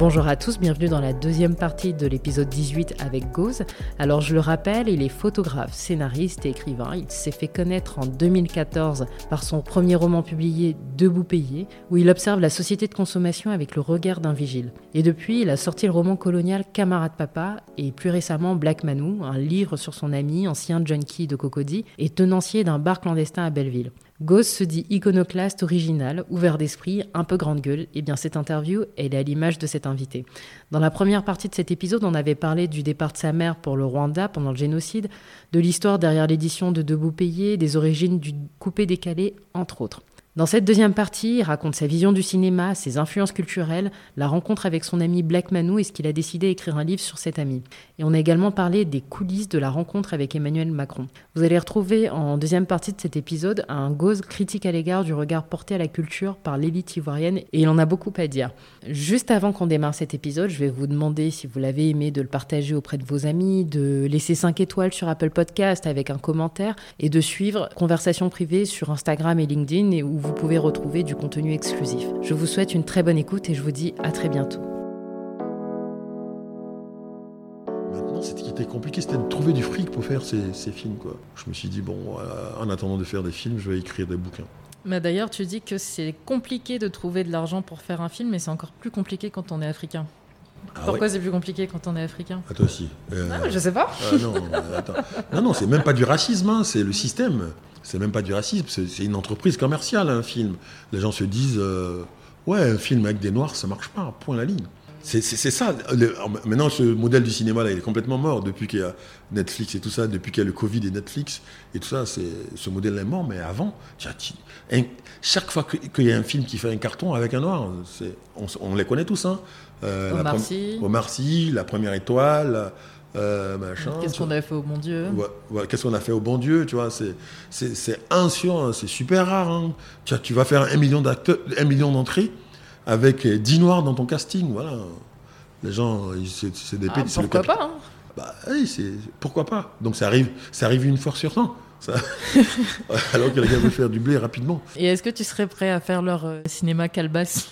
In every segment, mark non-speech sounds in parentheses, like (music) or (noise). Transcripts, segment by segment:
Bonjour à tous, bienvenue dans la deuxième partie de l'épisode 18 avec Gauze. Alors je le rappelle, il est photographe, scénariste et écrivain. Il s'est fait connaître en 2014 par son premier roman publié Debout payé, où il observe la société de consommation avec le regard d'un vigile. Et depuis, il a sorti le roman colonial Camarade Papa et plus récemment Black Manou, un livre sur son ami, ancien junkie de Cocody et tenancier d'un bar clandestin à Belleville. Gauss se dit iconoclaste, original, ouvert d'esprit, un peu grande gueule. Et eh bien cette interview, elle est à l'image de cet invité. Dans la première partie de cet épisode, on avait parlé du départ de sa mère pour le Rwanda pendant le génocide, de l'histoire derrière l'édition de Debout payé, des origines du coupé décalé, entre autres. Dans cette deuxième partie, il raconte sa vision du cinéma, ses influences culturelles, la rencontre avec son ami Black Manou et ce qu'il a décidé d'écrire un livre sur cet ami. Et on a également parlé des coulisses de la rencontre avec Emmanuel Macron. Vous allez retrouver en deuxième partie de cet épisode un gauze critique à l'égard du regard porté à la culture par l'élite ivoirienne et il en a beaucoup à dire. Juste avant qu'on démarre cet épisode, je vais vous demander si vous l'avez aimé de le partager auprès de vos amis, de laisser 5 étoiles sur Apple Podcast avec un commentaire et de suivre Conversation privée sur Instagram et LinkedIn où vous pouvez retrouver du contenu exclusif. Je vous souhaite une très bonne écoute et je vous dis à très bientôt. Maintenant, ce qui était compliqué, c'était de trouver du fric pour faire ces, films. Quoi. Je me suis dit, bon, euh, en attendant de faire des films, je vais écrire des bouquins. Mais d'ailleurs, tu dis que c'est compliqué de trouver de l'argent pour faire un film, mais c'est encore plus compliqué quand on est africain. Ah Pourquoi c'est plus compliqué quand on est africain? À toi aussi. Euh, ah, je sais pas. Ah, non, attends. non, non, c'est même pas du racisme, hein, c'est le système. C'est même pas du racisme, c'est une entreprise commerciale, un film. Les gens se disent, euh, ouais, un film avec des noirs, ça marche pas, point la ligne. C'est ça. maintenant, ce modèle du cinéma, là, il est complètement mort depuis qu'il y a Netflix et tout ça, depuis qu'il y a le Covid et Netflix et tout ça. Ce modèle est mort, mais avant, chaque fois qu'il y a un film qui fait un carton avec un noir, on, on les connaît tous. Hein. Euh, Omar Sy. Omar Sy, La Première Étoile, euh, Qu'est-ce qu'on a fait au bon Dieu Qu'est-ce qu'on a fait au bon Dieu Tu vois, c'est un sur, c'est super rare. Hein. Tu, tu vas faire un million un million d'entrées avec 10 noirs dans ton casting, voilà. Les gens, c'est des ah, Pourquoi pas hein bah, oui, pourquoi pas Donc ça arrive, ça arrive une fois sur 100. Ça... (laughs) (laughs) Alors que les gars veulent faire du blé rapidement. Et est-ce que tu serais prêt à faire leur euh, cinéma calbasse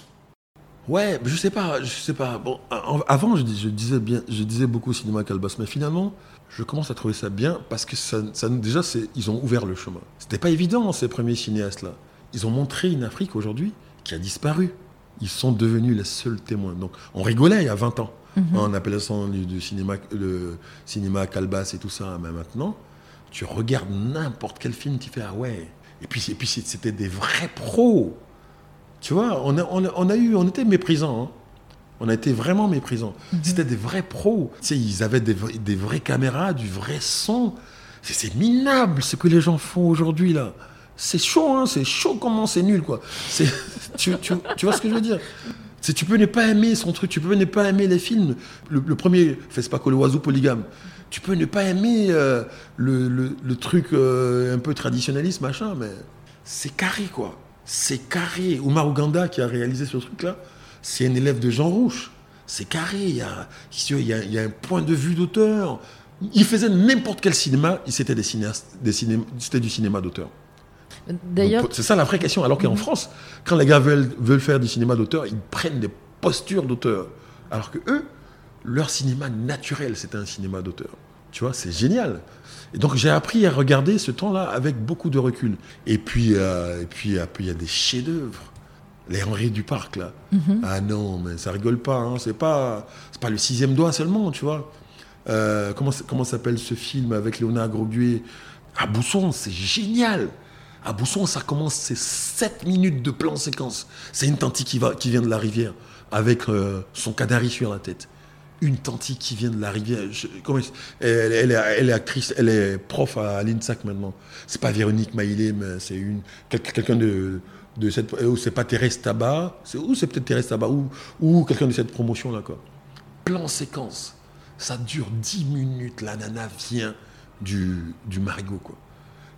Ouais, je sais pas, je sais pas. Bon, avant, je, disais bien, je disais beaucoup cinéma calbas, mais finalement, je commence à trouver ça bien parce que ça, ça déjà, ils ont ouvert le chemin. C'était pas évident ces premiers cinéastes là. Ils ont montré une Afrique aujourd'hui qui a disparu. Ils sont devenus les seuls témoins. Donc, on rigolait il y a 20 ans. Mhm. On appelait ça du, cinéma, le cinéma calbas et tout ça. Mais maintenant, tu regardes n'importe quel film, tu fais ah ouais. Et puis, et puis c'était des vrais pros. Tu vois, on a, on a, eu, on était méprisants. Hein. On a été vraiment méprisants. Mhm. C'était des vrais pros. Tu sais, ils avaient des, des vraies caméras, du vrai son. C'est minable ce que les gens font aujourd'hui là. C'est chaud, hein, c'est chaud comment c'est nul quoi. (laughs) Tu, tu, tu, vois ce que je veux dire? Tu peux ne pas aimer son truc, tu peux ne pas aimer les films. Le, premier, fais pas que le oiseau polygame. Tu peux ne pas aimer euh, le, le, truc euh, un peu traditionnaliste, machin, mais c'est carré quoi c'est carré. Oumar Ouganda, qui a réalisé ce truc-là, c'est un élève de Jean Rouche. C'est carré, il y, a, il, y a, un point de vue d'auteur. Il faisait n'importe quel cinéma, c'était des cinéastes, des c'était du cinéma d'auteur. D'ailleurs, c'est ça la vraie question. Alors qu'en mhm. France, quand les gars veulent, veulent faire du cinéma d'auteur, ils prennent des postures d'auteur. Alors que eux, leur cinéma naturel, c'était un cinéma d'auteur. Tu vois, c'est génial. Et donc j'ai appris à regarder ce temps-là avec beaucoup de recul. Et puis, euh, et puis, il y a des chefs-d'œuvre. Les Henri du Parc, là. Mhm. Ah non, mais ça rigole pas. Hein. C'est pas, pas le sixième doigt seulement, tu vois. Euh, comment comment s'appelle ce film avec Léonard Grosguet? À Bousson, c'est génial. À Bousson, ça commence, c'est 7 minutes de plan séquence. C'est une tante qui, va, qui vient de la rivière avec euh, son canari sur la tête une tante qui vient de la rivière. elle, elle, est actrice, elle est prof à l'INSAC maintenant. C'est pas Véronique Maïlé, mais c'est une quelqu'un de, de cette. Ou c'est pas Thérèse Tabat, ou c'est peut-être Thérèse Tabat, ou, ou quelqu'un de cette promotion-là, quoi. Plan séquence. Ça dure 10 minutes, la nana vient du, du marigot, quoi.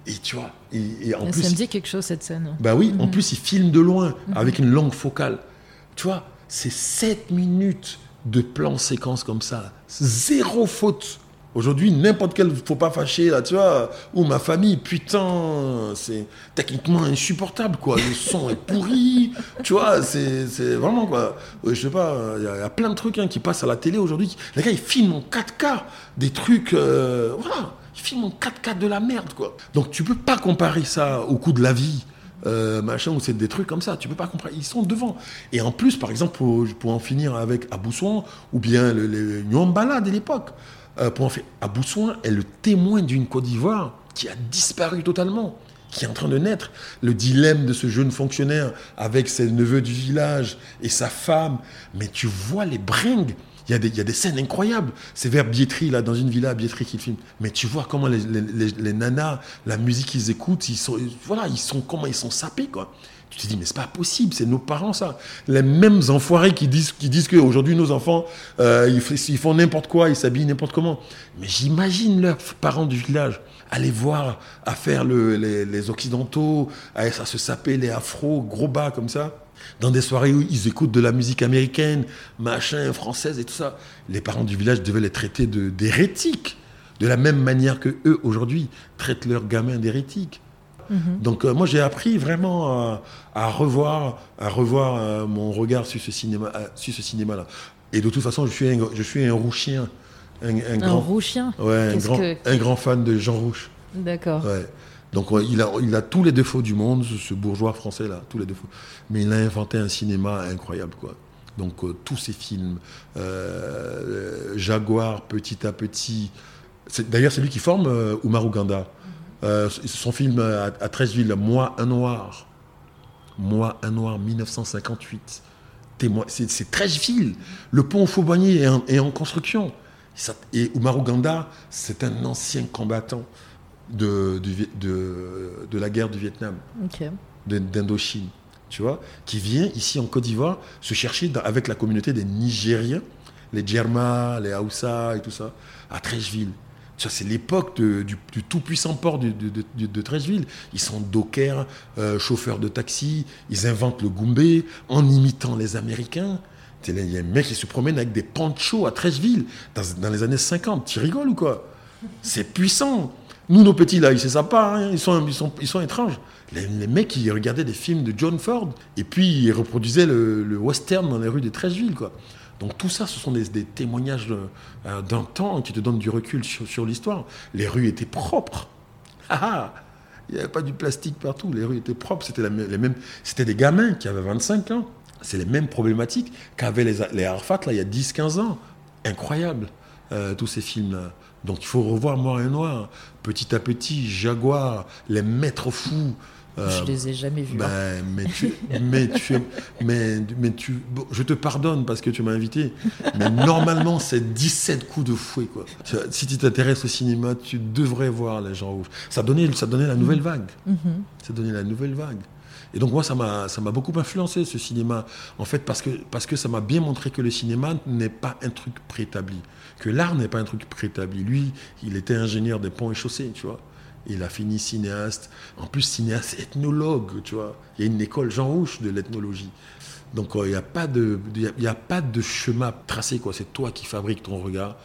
Et tu vois, et, en ça plus. Ça me dit quelque chose cette scène. Bah oui, en mhm. plus, il filme de loin, mhm. avec une longue focale. Tu vois, c'est 7 minutes de plan séquence comme ça. Zéro faute. Aujourd'hui, n'importe quel, faut pas fâcher, là, tu vois, ou ma famille, putain, c'est techniquement insupportable, quoi. Le son est pourri, tu vois, c'est vraiment, quoi. Je sais pas, il y, a plein de trucs hein, qui passent à la télé aujourd'hui. Les gars, ils filment en 4K des trucs, euh, voilà, ils filment en 4K de la merde, quoi. Donc, tu peux pas comparer ça au coût de la vie. Euh, machin, ou c'est des trucs comme ça, tu peux pas comprendre. Ils sont devant. Et en plus, par exemple, pour, pour en finir avec Aboussouan, ou bien les, les Nyambala de l'époque, euh, pour en Aboussouan est le témoin d'une Côte d'Ivoire qui a disparu totalement, qui est en train de naître. Le dilemme de ce jeune fonctionnaire avec ses neveux du village et sa femme. Mais tu vois les bringues. Il y, a des, y a des scènes incroyables. C'est vers Bietri, là, dans une villa à Bietri qu'il filme. Mais tu vois comment les, les, les, nanas, la musique qu'ils écoutent, ils sont, voilà, ils sont, comment ils sont sapés, quoi. Tu te dis, mais c'est pas possible, c'est nos parents, ça. Les mêmes enfoirés qui disent, qui disent qu'aujourd'hui, nos enfants, euh, ils, font n'importe quoi, ils s'habillent n'importe comment. Mais j'imagine leurs parents du village aller voir, à faire le, les, occidentaux, à, se saper les afros, gros bas comme ça, dans des soirées où ils écoutent de la musique américaine, machin, française et tout ça. Les parents du village devaient les traiter d'hérétiques, de, la même manière que eux, aujourd'hui, traitent leurs gamins d'hérétiques. Mhm. Donc euh, moi j'ai appris vraiment à, revoir, à revoir euh, mon regard sur ce cinéma, euh, sur ce cinéma là. Et de toute façon je suis un, je suis un rouchien, un, un, grand, rouchien. Ouais, un grand, un grand, fan de Jean Rouche. D'accord. Ouais. Donc il a, il a tous les défauts du monde, ce bourgeois français là, tous les défauts. Mais il a inventé un cinéma incroyable quoi. Donc tous ces films, Jaguar, petit à petit. D'ailleurs c'est lui qui forme Ganda. Euh, son film à, à 13 villes, Moi un noir. Moi un noir, 1958. C'est 13 villes. Le pont Fauboigny est, en, construction. Et Oumarou Ganda, c'est un ancien combattant de, de, la guerre du Vietnam, d'Indochine, tu vois, qui vient ici en Côte d'Ivoire se chercher avec la communauté des Nigériens, les Djerma, les Haoussa et tout ça, à Trècheville c'est l'époque du, tout-puissant port de, de, Ils sont dockers, euh, chauffeurs de taxi, ils inventent le Goumbé en imitant les Américains. Il y a un mec qui se promène avec des ponchos à Trècheville dans, les années 50. Tu rigoles ou quoi? C'est puissant. Nous, nos petits, là, ils ne savent pas. Ils, sont, ils, ils étranges. Les, mecs, qui regardaient des films de John Ford et puis ils reproduisaient le, western dans les rues de Trècheville, quoi. Donc tout ça, ce sont des, témoignages euh, d'un temps qui te donnent du recul sur, l'histoire. Les rues étaient propres. (laughs) Ah, ah Il n'y avait pas du plastique partout. Les rues étaient propres. C'était les mêmes. C'était des gamins qui avaient 25 ans. C'est les mêmes problématiques qu'avaient les, les Arfat là il y a 10-15 ans. Incroyable euh, tous ces films-là. Donc il faut revoir Noir et Noir. Petit à petit, Jaguar, les maîtres fous. Euh, je les ai jamais vus. Ben, mais, tu, mais, tu, mais, mais tu, je te pardonne parce que tu m'as invité, mais normalement, c'est 17 coups de fouet. Quoi. Si tu t'intéresses au cinéma, tu devrais voir Les gens rouges. Ça donnait, ça donnait la nouvelle vague. Mm-hmm. Ça donnait la nouvelle vague. Et donc moi, ça m'a, beaucoup influencé, ce cinéma. En fait, parce que, parce que ça m'a bien montré que le cinéma n'est pas un truc préétabli. Que l'art n'est pas un truc préétabli. Lui, il était ingénieur des ponts et chaussées, tu vois. Il a fini cinéaste. En plus, cinéaste ethnologue, tu vois. Il y a une école Jean Rouche de l'ethnologie. Donc, euh, il n'y a, pas de, a pas de chemin tracé, quoi. C'est toi qui fabriques ton regard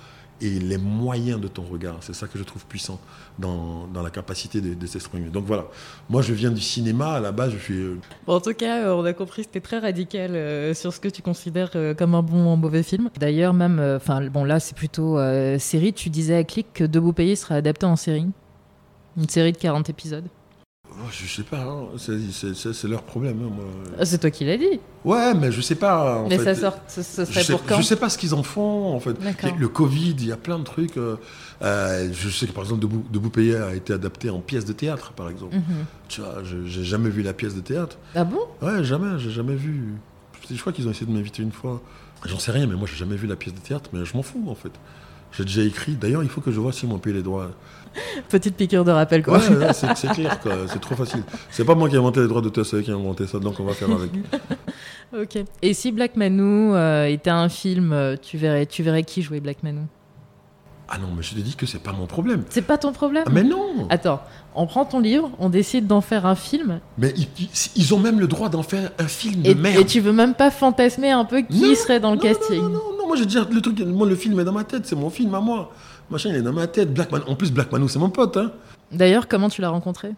et les moyens de ton regard. C'est ça que je trouve puissant dans, dans la capacité de, s'exprimer. Donc voilà, moi je viens du cinéma, à la base je suis... Euh, en tout cas, euh, on a compris que tu es très radical sur ce que tu considères comme un bon ou un mauvais film. D'ailleurs, même, enfin bon là c'est plutôt série, tu disais à Click que Debout Payé sera adapté en série. Une série de 40 épisodes oh, Je sais pas, hein. c'est leur problème. Hein, ah, c'est toi qui l'as dit. Ouais, mais je sais pas. mais ça sort, ce, serait je sais, pour quand Je sais pas ce qu'ils en font, en fait. Le Covid, il y a plein de trucs. Euh, euh, je sais que par exemple, Debout, Debout Payé a été adapté en pièce de théâtre, par exemple. Mhm. Tu vois, j'ai jamais vu la pièce de théâtre. Ah bon? Ouais, jamais, j'ai jamais vu. Je crois qu'ils ont essayé de m'inviter une fois. J'en sais rien, mais moi, j'ai jamais vu la pièce de théâtre, mais je m'en fous, en fait. J'ai déjà écrit. D'ailleurs, il faut que je vois si m'ont payé les droits. Petite piqûre de rappel, quoi. Ouais, c'est clair, quoi. C'est trop facile. C'est pas moi qui ai inventé les droits d'auteur, c'est eux qui ont inventé ça, donc on va faire avec. (laughs) ok. Et si Black Manou euh, était un film, euh, tu verrais, tu verrais qui jouer Black Manou Ah non, mais je te dis que c'est pas mon problème. C'est pas ton problème? Ah, mais non Attends, on prend ton livre, on décide d'en faire un film, Mais ils, ils- ils ont même le droit d'en faire un film de et, merde. et tu veux même pas fantasmer un peu qui Non, serait dans le non, casting Non, non, non, moi j'ai déjà le truc, moi le film est dans ma tête, c'est mon film à moi. Machin, il est dans ma tête. Black Man, en plus, Black Manou, c'est mon pote. Hein. D'ailleurs, comment tu l'as rencontré?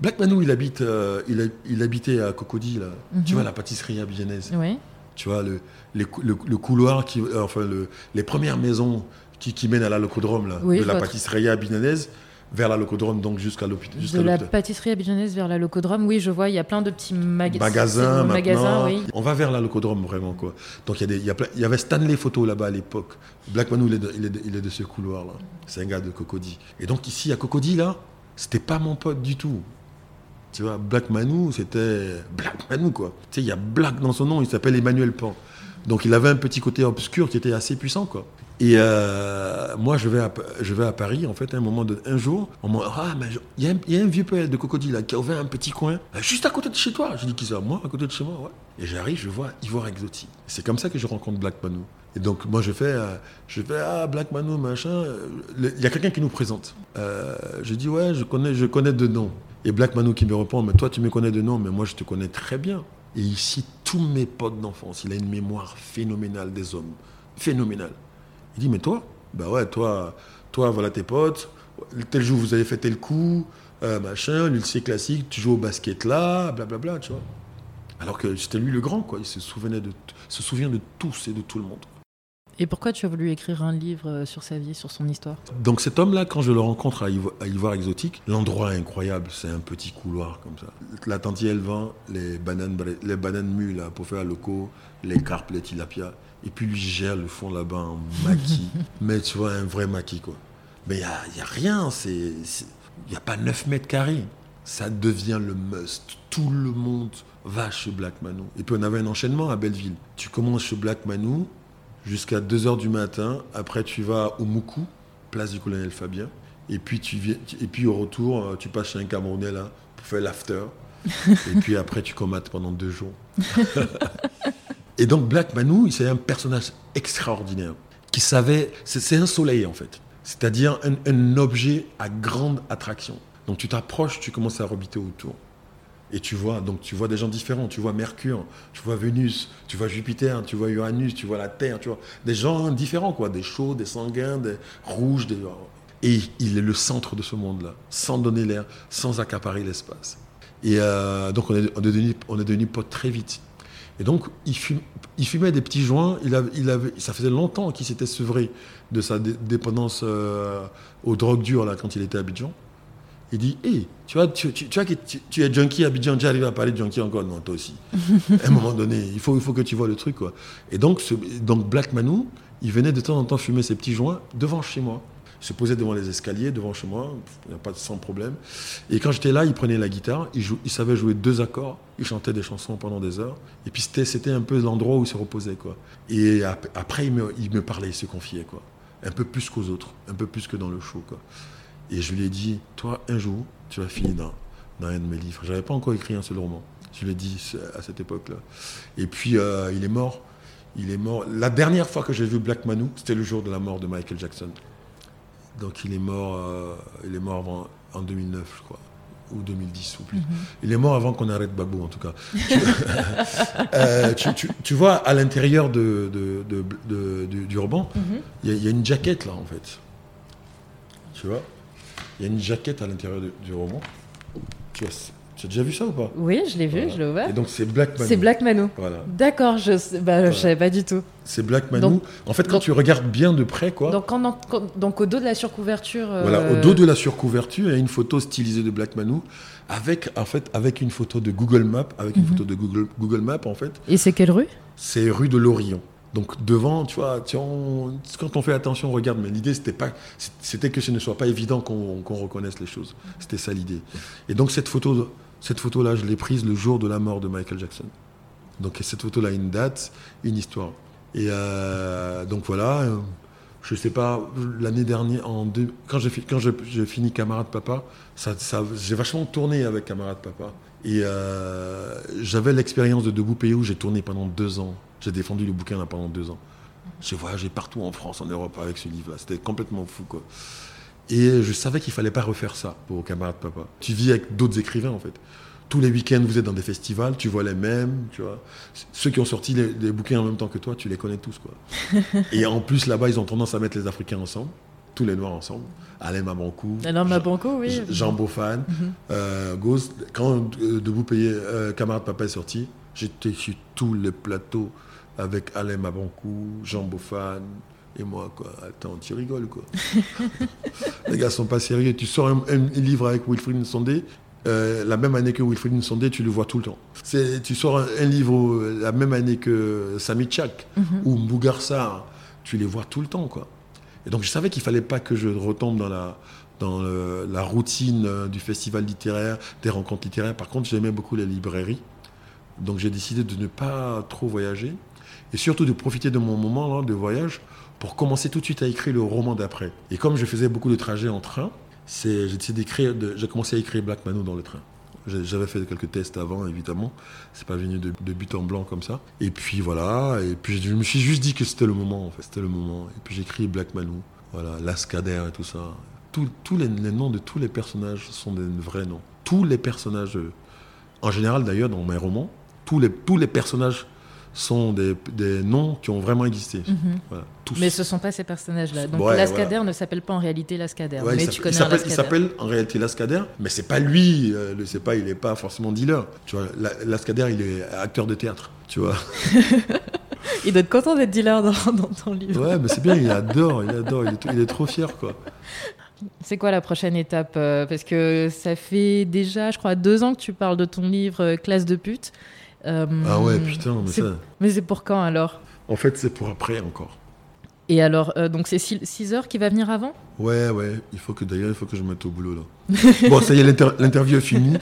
Black Manou, il habite, euh, il, a- il habitait à Cocody, là. Mhm. Tu vois la pâtisserie abidjanaise. Oui. Tu vois le, les le, le couloir qui, euh, enfin le, les premières maisons qui, qui mènent à la locodrome là, Oui, de je la pâtisserie abidjanaise vers la locodrome, donc jusqu'à l'hôpital. De la pâtisserie abidjanaise vers la locodrome, oui, je vois, il y a plein de petits maga- Magasin, c'est- magasins. maintenant. oui. On va vers la locodrome vraiment quoi. Donc il y, a des- il y, a plein- il y avait Stanley Photo là-bas à l'époque. Black Manou, il est de, il est de- il est de ce couloir là. C'est un gars de Cocody. Et donc ici à Cocody là, c'était pas mon pote du tout. Tu vois, Black Manou, c'était Black Manou quoi. Tu sais, il y a Black dans son nom, il s'appelle Emmanuel Pan. Donc il avait un petit côté obscur qui était assez puissant quoi. Et euh, moi je vais, à, je vais à Paris en fait un moment de, un jour on m'a ah mais il y, a un- vieux poète de Cocody là qui a ouvert un petit coin euh, juste à côté de chez toi. Je dis qui ça Moi à côté de chez moi ouais. Et j'arrive je vois Ivoire exotique. C'est comme ça que je rencontre Black Manou. Et donc moi je fais euh, je fais ah Black Manou machin. Il y a quelqu'un qui nous présente. Je dis ouais je connais je connais de nom. Et Black Manou qui me répond mais toi tu me connais de nom mais moi je te connais très bien. Et il cite tous mes potes d'enfance. Il a une mémoire phénoménale des hommes. Phénoménale. Il dit, mais toi Bah ouais, toi, toi, voilà tes potes. Tel jour, vous avez fait tel coup, euh, machin, c'est classique, tu joues au basket là, blablabla, tu vois. Alors que c'était lui le grand, quoi. Il se, souvenait de, se souvient de tous et de tout le monde. Et pourquoi tu as voulu écrire un livre euh, sur sa vie, sur son histoire? Donc cet homme-là, quand je le rencontre à, Ivo- à Ivoire Exotique, l'endroit est incroyable. C'est un petit couloir comme ça. La tante elle vend les bananes, les bananes mues là, pour faire le co, les carpes, les tilapia. Et puis lui gère le fond là-bas en maquis. (laughs) Mais tu vois, un vrai maquis quoi. Mais il n'y a, y a rien. Il n'y a pas 9 mètres carrés. Ça devient le must. Tout le monde va chez Black Manou. Et puis on avait un enchaînement à Belleville. Tu commences chez Black Manou jusqu'à 2h du matin. Après, tu vas au Moukou, place du colonel Fabien. Et puis, tu viens, et puis au retour, euh, tu passes chez un Camerounais là pour faire l'after. (laughs) et puis après, tu commates pendant deux jours. (laughs) et donc, Black Manou, c'est un personnage extraordinaire qui savait. C'est un soleil en fait. C'est-à-dire un, un objet à grande attraction. Donc, tu t'approches, tu commences à orbiter autour. Et tu vois, donc tu vois des gens différents. Tu vois Mercure, tu vois Vénus, tu vois Jupiter, tu vois Uranus, tu vois la Terre, tu vois des gens différents, quoi, des chauds, des sanguins, des rouges, des... Et il est le centre de ce monde-là, sans donner l'air, sans accaparer l'espace. Et euh, donc on est, on est devenu, on est devenu potes très vite. Et donc il, fume- il fumait des petits joints. Il avait, il avait, ça faisait longtemps qu'il s'était sevré de sa dé- dépendance euh, aux drogues dures là quand il était à Abidjan. Il dit, hé, tu vois, tu, tu, tu vois que tu, tu es junkie à Abidjan, tu arrives à parler de junkie encore? Non, toi aussi. (laughs) à un moment donné, il faut, il faut que tu vois le truc. Quoi. Et donc, ce, donc, Black Manou, il venait de temps en temps fumer ses petits joints devant chez moi. Se posait devant les escaliers, devant chez moi, il a pas sans problème. Et quand j'étais là, il prenait la guitare, il, jou- savait jouer deux accords, il chantait des chansons pendant des heures. Et puis c'était, un peu l'endroit où il se reposait. Quoi. Et ap- après, il me, parlait, il se confiait. Quoi. Un peu plus qu'aux autres, un peu plus que dans le show. Quoi. Et je lui ai dit, toi, un jour, tu vas finir dans, dans un de mes livres. Je n'avais pas encore écrit un seul roman. Je lui ai dit à cette époque-là. Et puis, euh, il est mort. Il est mort. La dernière fois que j'ai vu Black Manu, c'était le jour de la mort de Michael Jackson. Donc, il est mort, euh, il est mort avant- en 2009, je crois. Ou 2010 ou plus. Il est mort avant qu'on arrête Babou, en tout cas. Tu- (laughs) Euh, tu, tu- tu vois, à l'intérieur de, de- ruban, il y, a- il y a une jaquette, là, en fait. Tu vois? Il y a une jaquette à l'intérieur du roman. Tu as déjà vu ça ou pas Oui, je l'ai vu, Voilà. je l'ai ouvert. Et donc c'est Black Manu. C'est Black Mano. Voilà. D'accord, je sais- bah, Voilà. savais pas du tout. C'est Black Manu. Donc- en fait, quand donc- tu regardes bien de près, quoi. Donc, quand- quand- donc au dos de la surcouverture. euh, Voilà, au dos de la surcouverture, il y a une photo stylisée de Black Manu avec, en fait, avec une photo de Google Maps, avec une Mhm. photo de Google, Google Maps, en fait. Et c'est quelle rue? C'est rue de l'Orient. Donc devant, tu vois, tu- on- quand on fait attention, on regarde. Mais l'idée, c'était pas, c'était que ce ne soit pas évident qu'on qu'on reconnaisse les choses. C'était ça l'idée. Et donc cette photo, cette photo-là, je l'ai prise le jour de la mort de Michael Jackson. Donc cette photo-là a une date, une histoire. Et euh, donc voilà, euh, je sais pas, l'année dernière, quand j'ai fini Camarade Papa, j'ai vachement tourné avec Camarade Papa. Et euh, j'avais l'expérience de Debout Pays où j'ai tourné pendant deux ans. J'ai défendu le bouquin là pendant deux ans. J'ai voyagé partout en France, en Europe avec ce livre-là. C'était complètement fou, quoi. Et je savais qu'il fallait pas refaire ça pour camarade papa. Tu vis avec d'autres écrivains, en fait. Tous les week-ends, vous êtes dans des festivals, tu vois les mêmes, tu vois. Ceux qui ont sorti les, bouquins en même temps que toi, tu les connais tous, quoi. (laughs) et en plus, là-bas, ils ont tendance à mettre les Africains ensemble, tous les Noirs ensemble. Alain Mabankou. Alain Mabankou, oui. Jean Beaufan, mhm. euh, Quand euh, Debout payer euh, camarade papa est sorti, j'étais sur tous les plateaux avec Alain Mabankou, Jean Beaufan, et moi, quoi. Attends, tu rigoles, quoi. (laughs) les gars sont pas sérieux. Tu sors un, livre avec Wilfried Nsondé, euh, la même année que Wilfried Nsondé, tu le vois tout le temps. Tu sors un, livre la même année que Sami Chak mhm. ou Mbougar tu les vois tout le temps, quoi. Et donc, je savais qu'il fallait pas que je retombe dans la, dans la routine euh, du festival littéraire, des rencontres littéraires. Par contre, j'aimais beaucoup les librairies. Donc, j'ai décidé de ne pas trop voyager et surtout de profiter de mon moment de voyage pour commencer tout de suite à écrire le roman d'après. Et comme je faisais beaucoup de trajets en train, j'ai commencé à écrire Black Manu dans le train. J'avais fait quelques tests avant, évidemment. C'est pas venu de, but en blanc comme ça. Et puis voilà. Et puis je me suis juste dit que c'était le moment, en fait. C'était le moment. Et puis j'ai écrit Black Manu. Voilà, Lascader et tout ça. Tous les, les, noms de tous les personnages sont des vrais noms. Tous les personnages, euh, en général d'ailleurs, dans mes romans, tous les, tous les personnages sont des, des, noms qui ont vraiment existé. Mhm. Mais ce ne sont pas ces personnages-là. Donc Lascader ne s'appelle pas en réalité Lascader. mais tu connais il s'appelle en réalité Lascader, mais c'est pas lui. Euh, le pas, il n'est pas forcément dealer. Tu vois, Lascader, il est acteur de théâtre. Tu vois. (laughs) il doit être content d'être dealer (laughs) dans, ton livre. Ouais, mais c'est bien. Il adore. Il adore. Il est, il est trop fier, quoi. C'est quoi la prochaine étape euh, Parce que ça fait déjà, je crois, deux ans que tu parles de ton livre euh, Classe de pute. Euh, ah ouais, putain, mais ça. Mais c'est pour quand alors? En fait, c'est pour après encore. Et alors, euh, donc c'est 6 heures qui va venir avant? Ouais, ouais. Il faut que d'ailleurs, il faut que je mette au boulot là. (laughs) bon, ça y est, l'interview est finie.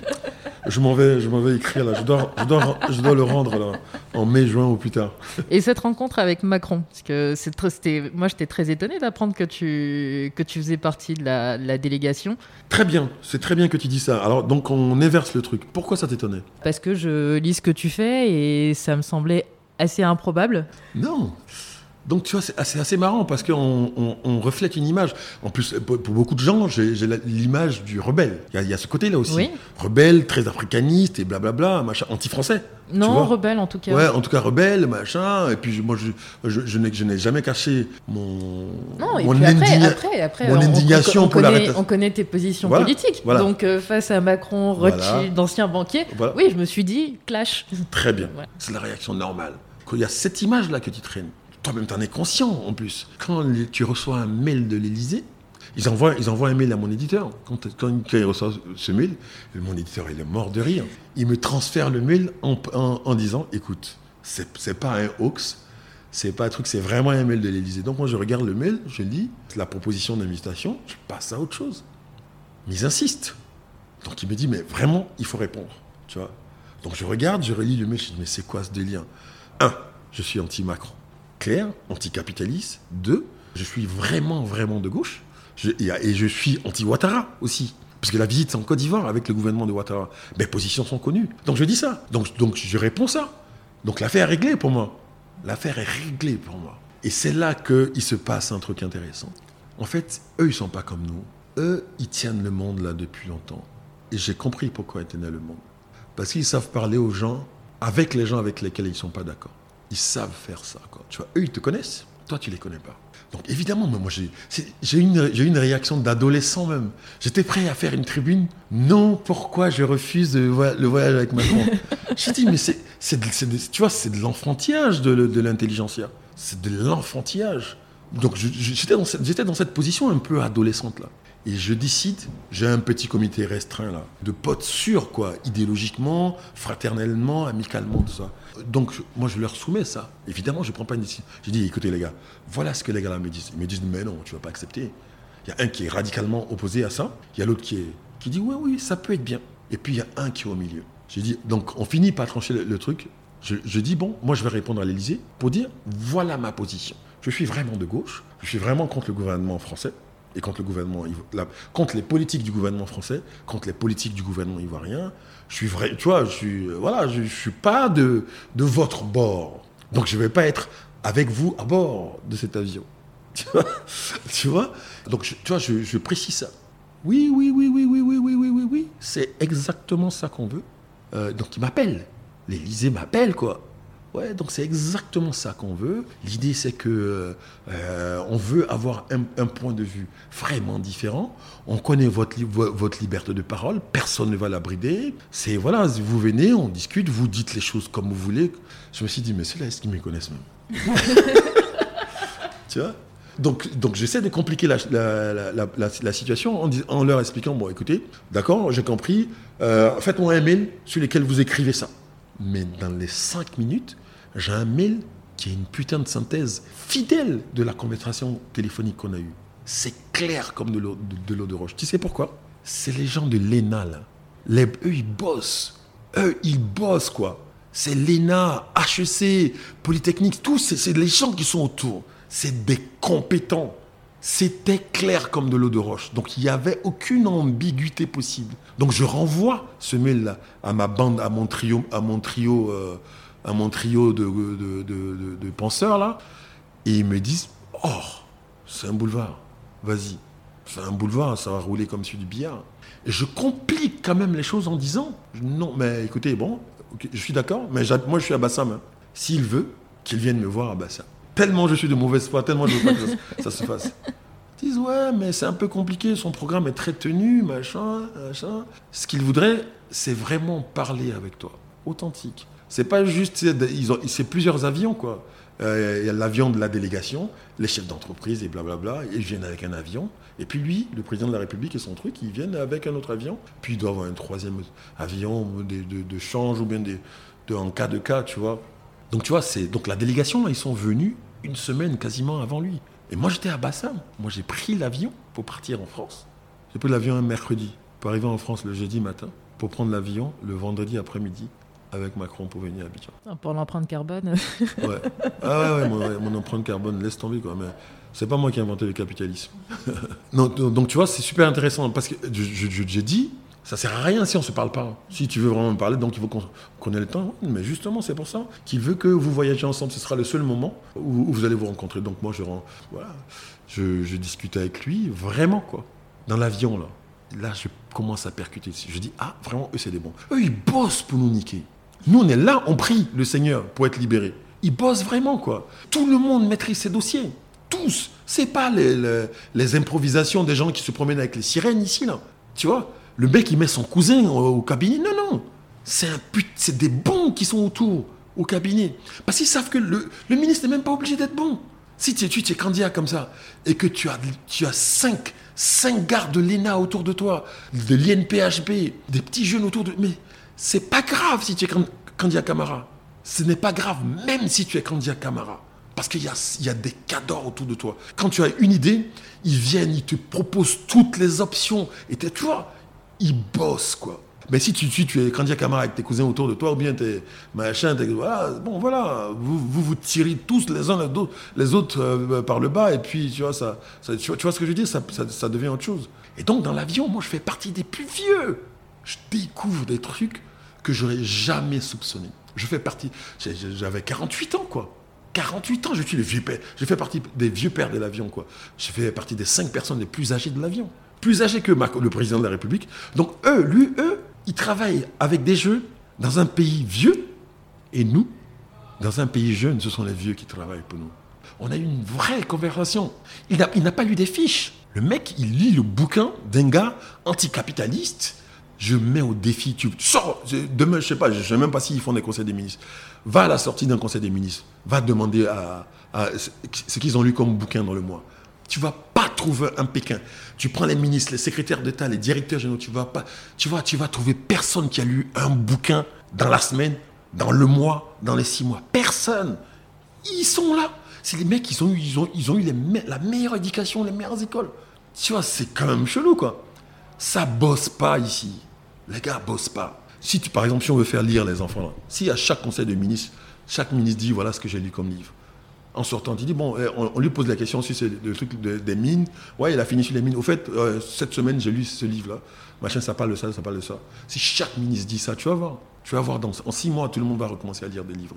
Je m'en vais, je m'en vais écrire là. Je dois, je dois, je dois le rendre là, en mai, juin ou plus tard. Et cette rencontre avec Macron, parce que c'était, moi j'étais très étonné d'apprendre que tu, que tu faisais partie de la, la délégation. Très bien, c'est très bien que tu dis ça. Alors donc on inverse le truc. Pourquoi ça t'étonnait? Parce que je lis ce que tu fais et ça me semblait assez improbable. Non. Donc tu vois, c'est assez, marrant parce qu'on on, reflète une image. En plus, pour, beaucoup de gens, j'ai l'image du rebelle. Il y, a ce côté-là aussi. Rebelle, très africaniste et blablabla, machin, anti-français. Non, rebelle en tout cas. Ouais, en tout cas rebelle, machin. Et puis moi, je, je, je n'ai jamais caché mon, non, et mon, après, après, mon indignation on, pour connaît, On connaît tes positions politiques. Donc euh, face à Macron, Rothschild, d'anciens banquiers, oui, je me suis dit, clash. Très bien. (laughs) C'est la réaction normale. Quand il y a cette image-là que tu traînes, toi-même, tu en es conscient en plus. Quand tu reçois un mail de l'Elysée, ils envoient, ils envoient un mail à mon éditeur. Quand, quand, ils reçoivent ce mail, mon éditeur, il est mort de rire. Il me transfère le mail en, en, disant écoute, c'est pas un hoax, c'est pas un truc, c'est vraiment un mail de l'Elysée. Donc moi, je regarde le mail, je lis la proposition d'invitation, je passe à autre chose. Mais ils insistent. Donc il me dit mais vraiment, il faut répondre. Tu vois Donc je regarde, je relis le mail, je dis mais c'est quoi ce délire? Un, je suis anti-Macron clair, anticapitaliste. Deux, je suis vraiment, vraiment de gauche. et, je suis anti-Ouattara aussi. Parce que la visite en Côte d'Ivoire avec le gouvernement de Ouattara, mes positions sont connues. Donc je dis ça. Donc, je réponds ça. Donc l'affaire est réglée pour moi. L'affaire est réglée pour moi. Et c'est là qu'il se passe un truc intéressant. En fait, eux, ils sont pas comme nous. Eux, ils tiennent le monde là depuis longtemps. Et j'ai compris pourquoi ils tenaient le monde. Parce qu'ils savent parler aux gens, avec les gens avec lesquels ils ne sont pas d'accord. Ils savent faire ça. Quoi. Tu vois, eux, ils te connaissent. Toi, tu les connais pas. Donc évidemment, moi, j'ai une, une réaction d'adolescent même. J'étais prêt à faire une tribune. Non, pourquoi je refuse le voyage avec Macron? (laughs) J'ai dit, mais c'est, tu vois, c'est de l'enfantillage de, de l'intelligentsia. C'est de l'enfantillage. Donc j'étais dans, cette, dans cette position un peu adolescente là. Et je décide, j'ai un petit comité restreint là, de potes sûrs quoi, idéologiquement, fraternellement, amicalement, tout ça. Donc moi je leur soumets ça. Évidemment, je ne prends pas une décision. J'ai dit, écoutez les gars, voilà ce que les gars là me disent. Ils me disent, mais non, tu ne vas pas accepter. Il y a un qui est radicalement opposé à ça, il y a l'autre qui, qui dit, oui, oui, ça peut être bien. Et puis il y a un qui est au milieu. J'ai dit, donc on finit par trancher le, truc. Je, dis, bon, moi je vais répondre à l'Élysée pour dire, voilà ma position. Je suis vraiment de gauche, je suis vraiment contre le gouvernement français et contre le gouvernement, contre les politiques du gouvernement français, contre les politiques du gouvernement ivoirien. Je suis vrai, tu vois, je suis, pas de, votre bord. Donc je vais pas être avec vous à bord de cet avion. (laughs) Tu vois, Donc, tu vois, je, je, précise ça. Oui, oui, oui, oui, oui, oui, oui, oui, oui, oui. C'est exactement ça qu'on veut. Euh, donc, il m'appelle. L'Élysée m'appelle, quoi. Ouais, donc c'est exactement ça qu'on veut. L'idée, c'est que euh, on veut avoir un, point de vue vraiment différent. On connaît votre, votre liberté de parole, personne ne va la brider. C'est voilà, vous venez, on discute, vous dites les choses comme vous voulez. Je me suis dit, mais c'est là, est-ce qu'ils me connaissent même? (laughs) Tu vois? Donc, donc j'essaie de compliquer la, situation en, leur expliquant, bon écoutez, d'accord, j'ai compris, euh, faites-moi un mail sur lequel vous écrivez ça. Mais dans les cinq minutes, j'ai un mail qui est une putain de synthèse fidèle de la conversation téléphonique qu'on a eue. C'est clair comme de l'eau de, roche. Tu sais pourquoi? C'est les gens de l'ENA, là. Eux, ils bossent. Eux, ils bossent, quoi. C'est l'ENA, HEC, Polytechnique, tous, c'est les gens qui sont autour. C'est des compétents. C'était clair comme de l'eau de roche. Donc il n'y avait aucune ambiguïté possible. Donc je renvoie ce mail-là à ma bande, à mon trio, à mon trio euh, à mon trio de, penseurs, là, et ils me disent Oh, c'est un boulevard, vas-y. C'est un boulevard, ça va rouler comme sur du billard. Et je complique quand même les choses en disant Non, mais écoutez, bon, je suis d'accord, mais moi je suis à Bassam. Hein. S'il veut, qu'il vienne me voir à Bassam. Tellement je suis de mauvaise foi, tellement je veux pas que ça, se fasse. Disent Ouais, mais c'est un peu compliqué, son programme est très tenu, machin, machin. Ce qu'il voudrait, c'est vraiment parler avec toi, authentique. C'est pas juste, c'est plusieurs avions, quoi. Euh, il y a l'avion de la délégation, les chefs d'entreprise et blablabla, ils viennent avec un avion. Et puis lui, le président de la République et son truc, ils viennent avec un autre avion. Puis il doit avoir un troisième avion de, change ou bien de, en cas de cas, tu vois. Donc tu vois, c'est donc la délégation, ils sont venus une semaine quasiment avant lui. Et moi j'étais à Bassam. Moi j'ai pris l'avion pour partir en France. J'ai pris l'avion un mercredi pour arriver en France le jeudi matin, pour prendre l'avion le vendredi après-midi avec Macron pour venir à Abidjan. Ah, pour l'empreinte carbone Ouais. Ah ouais, ouais mon, empreinte carbone, laisse tomber quoi. Mais c'est pas moi qui ai inventé le capitalisme. (laughs) donc, donc, tu vois, c'est super intéressant parce que j'ai dit, ça sert à rien si on se parle pas. Si tu veux vraiment me parler, donc il faut qu'on ait le temps. Mais justement, c'est pour ça qu'il veut que vous voyagez ensemble. Ce sera le seul moment où, vous allez vous rencontrer. Donc moi, je, voilà, je, je discute avec lui, vraiment quoi. Dans l'avion là. Là, je commence à percuter. Je dis, ah, vraiment, eux, c'est des bons. Eux, ils bossent pour nous niquer. Nous, on est là, on prie le Seigneur pour être libérés. Ils bossent vraiment, quoi. Tout le monde maîtrise ses dossiers. Tous. C'est pas les, improvisations des gens qui se promènent avec les sirènes ici, là. Tu vois? Le mec, il met son cousin au, cabinet. Non, non. C'est un c'est des bons qui sont autour, au cabinet. Parce qu'ils savent que le, ministre n'est même pas obligé d'être bon. Si tu es, tu es candidat comme ça, et que tu as, tu cinq gardes de l'ENA autour de toi, de l'INPHB, des petits jeunes autour de... Mais c'est pas grave si tu es candidat Camara. Ce n'est pas grave, même si tu es candidat Camara. Parce qu'il y a, y a des cadors autour de toi. Quand tu as une idée, ils viennent, ils te proposent toutes les options. Et tu vois, ils bossent, quoi. Mais si tu, tu, es candidat Camara avec tes cousins autour de toi, ou bien tes machins, voilà, bon voilà, vous, vous, tirez tous les uns les autres, les autres euh, par le bas, et puis tu vois, ça, tu, vois, ce que je veux dire, ça, ça, ça devient autre chose. Et donc dans l'avion, moi je fais partie des plus vieux. Je découvre des trucs que j'aurais jamais soupçonné. Je fais partie, j'avais 48 ans, quoi. 48 ans, je suis le vieux père. Je fais partie des vieux pères de l'avion, quoi. Je fais partie des cinq personnes les plus âgées de l'avion. Plus âgées que le président de la République. Donc, eux, lui, eux, ils travaillent avec des jeux dans un pays vieux. Et nous, dans un pays jeune, ce sont les vieux qui travaillent pour nous. On a eu une vraie conversation. Il n'a pas lu des fiches. Le mec, il lit le bouquin d'un gars anticapitaliste je mets au défi, tu sors, demain, je sais pas, je sais même pas s'ils font des conseils des ministres. Va à la sortie d'un conseil des ministres, va demander à, ce qu'ils ont lu comme bouquin dans le mois. Tu vas pas trouver un Pékin. Tu prends les ministres, les secrétaires d'État, les directeurs généraux, tu vas pas, tu vois, tu vas trouver personne qui a lu un bouquin dans la semaine, dans le mois, dans les six mois. Personne. Ils sont là. C'est les mecs qui ont eu la meilleure éducation, les meilleures écoles. Tu vois, c'est quand même chelou, quoi. Ça bosse pas ici. Les gars bossent pas. Si par exemple, si on veut faire lire les enfants, si à chaque conseil de ministre, chaque ministre dit voilà ce que j'ai lu comme livre. En sortant, il dit bon, eh, on, lui pose la question si c'est le truc des mines. Ouais, il a fini sur les mines. Au fait, euh, cette semaine, j'ai lu ce livre-là. Machin, ça parle de ça, ça parle de ça. Si chaque ministre dit ça, tu vas voir. Tu vas voir, dans, en six mois, tout le monde va recommencer à lire des livres.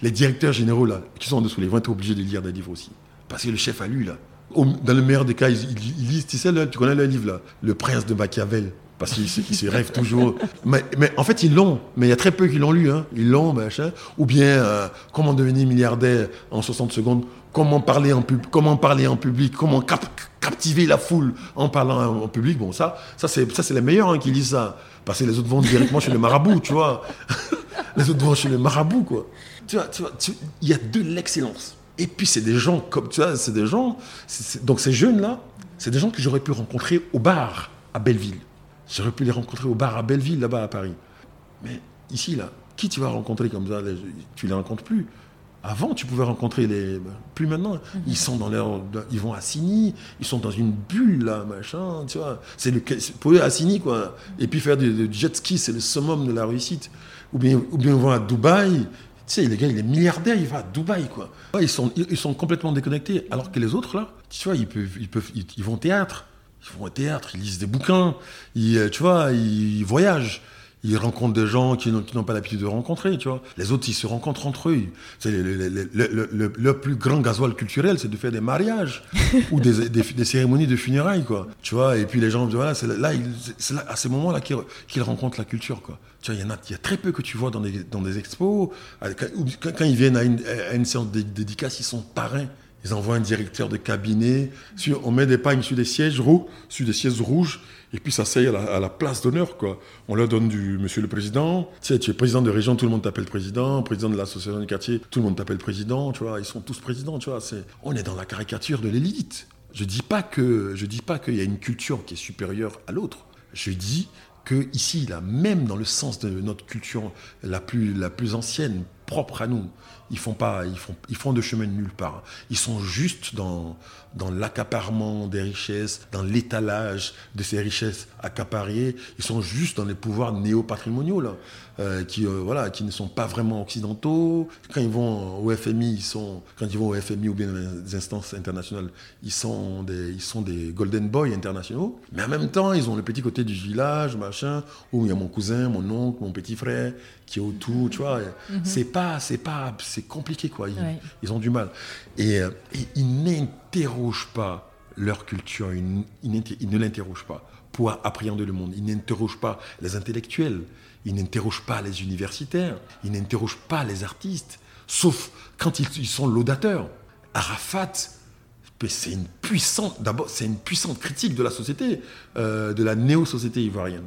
Les directeurs généraux, là, qui sont en dessous, ils vont être obligés de lire des livres aussi. Parce que le chef a lu, là. dans le meilleur des cas, ils, lisent, tu sais, tu connais le livre, là, Le Prince de Machiavel. Parce qu'ils se rêvent toujours. Mais, en fait, ils l'ont. Mais il y a très peu qui l'ont lu. Hein. Ils l'ont, machin. Ou bien, euh, comment devenir milliardaire en 60 secondes? Comment parler en, public? Comment captiver la foule en parlant en public? Bon, ça, ça c'est les meilleurs hein, qui lisent ça. Parce que les autres vont directement chez le marabout, tu vois. (laughs) les autres vont chez le marabout, quoi. Tu vois, tu il y a de l'excellence. Et puis, c'est des gens comme, tu vois, c'est des gens. donc, ces jeunes-là, c'est des gens que j'aurais pu rencontrer au bar à Belleville. J'aurais pu les rencontrer au bar à Belleville, là-bas à Paris. Mais ici, là, qui tu vas rencontrer comme ça? Tu les rencontres plus. Avant, tu pouvais rencontrer les. Plus maintenant. Ils sont dans leur. Ils vont à Sini, ils sont dans une bulle, là, machin, tu vois. C'est le. Pour eux, à Sini, quoi. Et puis faire du, jet ski, c'est le summum de la réussite. Ou bien, ou bien ils vont à Dubaï. Tu sais, les gars, il est milliardaire, il va à Dubaï, quoi. ils, sont, ils sont complètement déconnectés. Alors que les autres, là, tu vois, ils, peuvent, ils, peuvent, ils, vont au théâtre. Ils vont au théâtre, ils lisent des bouquins, ils, tu vois, ils voyagent ils rencontrent des gens qui n'ont pas l'habitude de rencontrer, tu vois. Les autres, ils se rencontrent entre eux. C'est le, plus grand gasoil culturel, c'est de faire des mariages (laughs) ou des, cérémonies de funérailles, quoi. Tu vois, et puis les gens, voilà, c'est là, c'est à ce moment-là qu'ils rencontrent la culture, quoi. Tu vois, il y en a, y a très peu que tu vois dans des, dans des expos. Quand, ils viennent à une, à une séance de dédicace, ils sont parrains ils envoient un directeur de cabinet. on met des pagnes sur des sièges rouges, sur des sièges rouges, et puis ça s'aille à, la, place d'honneur, quoi. On leur donne du Monsieur le Président. Tu es président de région, tout le monde t'appelle président. Président de l'association du quartier, tout le monde t'appelle président. Tu vois, ils sont tous présidents. Tu vois, c'est, on est dans la caricature de l'élite. Je dis pas que, je dis pas qu'il y a une culture qui est supérieure à l'autre. Je dis que ici, là, même dans le sens de notre culture la plus ancienne, propre à nous, ils font pas, ils font, ils font de chemin de nulle part. Ils sont juste dans, dans l'accaparement des richesses, dans l'étalage de ces richesses accaparées. Ils sont juste dans les pouvoirs néo-patrimoniaux là, euh, qui, euh, voilà, qui ne sont pas vraiment occidentaux. Quand ils vont au FMI, ils sont, quand ils vont au FMI ou bien dans les instances internationales, ils sont des, ils sont des golden boys internationaux. Mais en même temps, ils ont le petit côté du village, machin, où il y a mon cousin, mon oncle, mon petit frère qui est autour, tu vois. Mhm. C'est pas, c'est pas, c'est compliqué, quoi. Ils, ont du mal. Et, euh, ils n'interrogent pas leur culture, ils, ne l'interrogent pas pour appréhender le monde. Ils n'interrogent pas les intellectuels, ils n'interrogent pas les universitaires, ils n'interrogent pas les artistes, sauf quand ils, sont laudateurs. Arafat, c'est une puissante, d'abord, c'est une puissante critique de la société, euh, de la néo-société ivoirienne.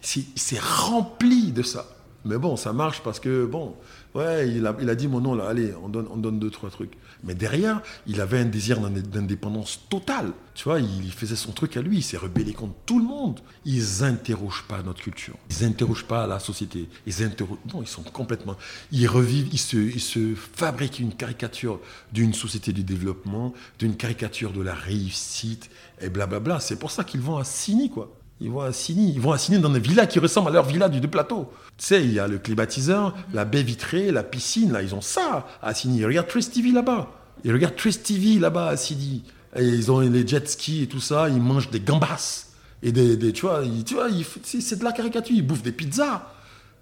C'est rempli de ça. Mais bon, ça marche parce que, bon, ouais, il a, il a dit mon nom là, allez, on donne, on donne deux, trois trucs. Mais derrière, il avait un désir d'indépendance totale. Tu vois, il faisait son truc à lui, il s'est rebellé contre tout le monde. Ils n'interrogent pas notre culture, ils n'interrogent pas la société. Ils interrogent, non, ils sont complètement. Ils revivent, ils se, ils se fabriquent une caricature d'une société du développement, d'une caricature de la réussite, et blablabla. C'est pour ça qu'ils vont à Sini, quoi. Ils vont à ils vont à dans des villas qui ressemblent à leur villa du plateau. Tu sais, il y a le climatiseur, la baie vitrée, la piscine, là, ils ont ça à Sini. Ils regardent Trace TV là-bas. Ils regardent Trace TV là-bas à Sini. Et ils ont les jet skis et tout ça, ils mangent des gambas. Et des, tu vois, tu vois c'est de la caricature. Ils bouffent des pizzas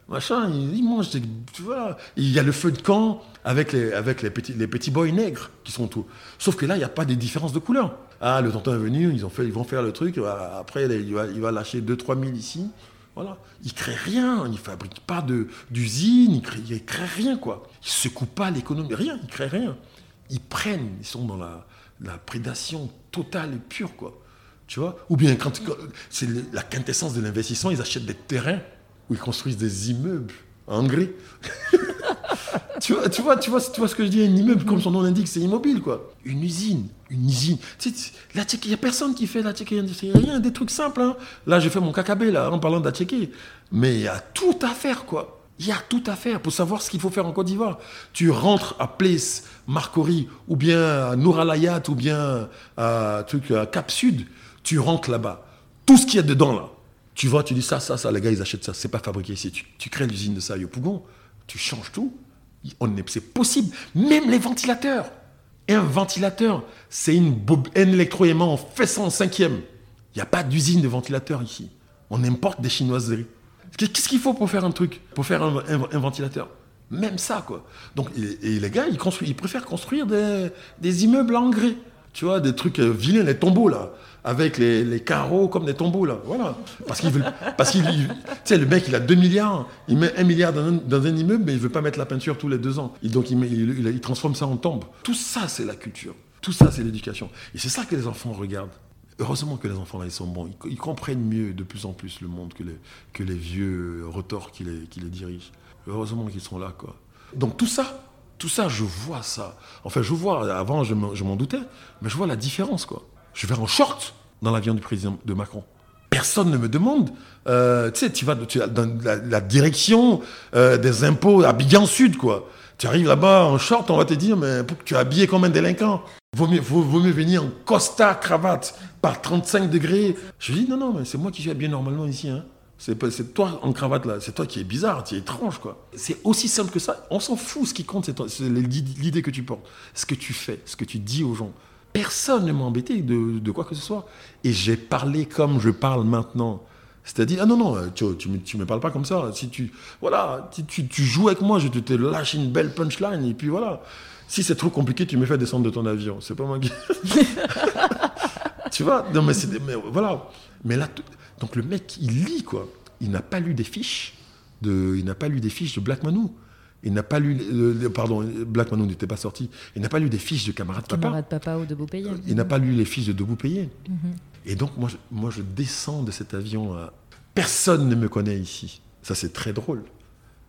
machin, ils, mangent, tu vois. Il y a le feu de camp avec les, avec les, petits, les petits boys nègres qui sont tout. Sauf que là, il n'y a pas de différence de couleur. Ah, le tonton est venu, ils, vont faire le truc, après, il va, lâcher 2-3 000 ici. Voilà. Il ne crée rien, il ne fabrique pas d'usine, il ne crée, rien, quoi. Il ne secoue pas l'économie, rien, il ne crée rien. Ils prennent, ils sont dans la, la prédation totale et pure, quoi. Tu vois? Ou bien, quand, c'est la quintessence de l'investissement, ils achètent des terrains où ils construisent des immeubles en Hongrie. (laughs) tu, vois, tu, vois, tu, vois, tu vois ce que je dis Un immeuble, comme son nom l'indique, c'est immobile, quoi. Une usine, une usine. Tu sais, la il n'y a personne qui fait la Tchéquie. Il rien, des trucs simples. Hein. Là, j'ai fait mon cacabé, là, en parlant de la Tchéquie. Mais il y a tout à faire, quoi. Il y a tout à faire pour savoir ce qu'il faut faire en Côte d'Ivoire. Tu rentres à Place, Marcory, ou bien à Nouralayat, ou bien à, truc, à Cap Sud. Tu rentres là-bas. Tout ce qu'il y a dedans, là, tu vois, tu dis ça, ça, ça, les gars, ils achètent ça. C'est pas fabriqué ici. Tu, crées l'usine de ça au Pougon, tu changes tout. C'est possible. Même les ventilateurs. Un ventilateur, c'est une un électroaimant, on fait cinquième. Il n'y a pas d'usine de ventilateur ici. On importe des chinoiseries. Qu'est-ce qu'il faut pour faire un truc? Pour faire un, ventilateur Même ça, quoi. Donc, et, les gars, ils préfèrent construire des, des immeubles en grès. Tu vois, des trucs euh, vilains, les tombeaux, là. Avec les, carreaux comme des tombeaux, là. Voilà. Parce qu'il veut. Parce qu'il. il- Tu sais, le mec, il a 2 milliards. Il met 1 milliard dans un, dans un immeuble, mais il veut pas mettre la peinture tous les deux ans. Donc, il, met- transforme ça en tombe. Tout ça, c'est la culture. Tout ça, c'est l'éducation. Et c'est ça que les enfants regardent. Heureusement que les enfants là, ils sont bons. Ils, comprennent mieux de plus en plus le monde que les, que les vieux retors qui les, qui les dirigent. Heureusement qu'ils sont là, quoi. Donc tout ça, tout ça, je vois ça. Enfin, je vois, avant, je m'en doutais, mais je vois la différence, quoi. Je vais en short dans l'avion du président de Macron. Personne ne me demande. Euh, tu sais, tu vas dans la, direction euh, des impôts à Bignan Sud, quoi. Tu arrives là-bas en short, on va te dire, mais pour que tu es habillé comme un délinquant. Vaut mieux, vaut, mieux venir en costard, cravate, par 35 degrés. Je dis, non, non, mais c'est moi qui suis habillé normalement ici. Hein. C'est toi en cravate là, c'est toi qui es bizarre, tu es étrange quoi. C'est aussi simple que ça. On s'en fout. Ce qui compte, c'est l'idée que tu portes, ce que tu fais, ce que tu dis aux gens. Personne ne m'a embêté de, quoi que ce soit. Et j'ai parlé comme je parle maintenant. C'est-à-dire, ah non, non, tu, tu, me, parles pas comme ça. Si tu, voilà, tu joues avec moi, je te, te lâche une belle punchline, et puis voilà. Si c'est trop compliqué, tu me fais descendre de ton avion. C'est pas moi qui. (laughs) tu vois Non, mais, c'est des- mais voilà. Mais là, donc le mec, il lit, quoi. Il n'a pas lu des fiches de, il n'a pas lu des fiches de Black Manou. Il n'a pas lu, le- pardon, Black Manou n'était pas sorti. Il n'a pas lu des fiches de camarades papa. Camarade papa ou de Beaupayet. Il n'a pas lu les fiches de Debout Payé. Et donc, moi je, moi, je descends de cet avion. à- Personne ne me connaît ici. Ça, c'est très drôle.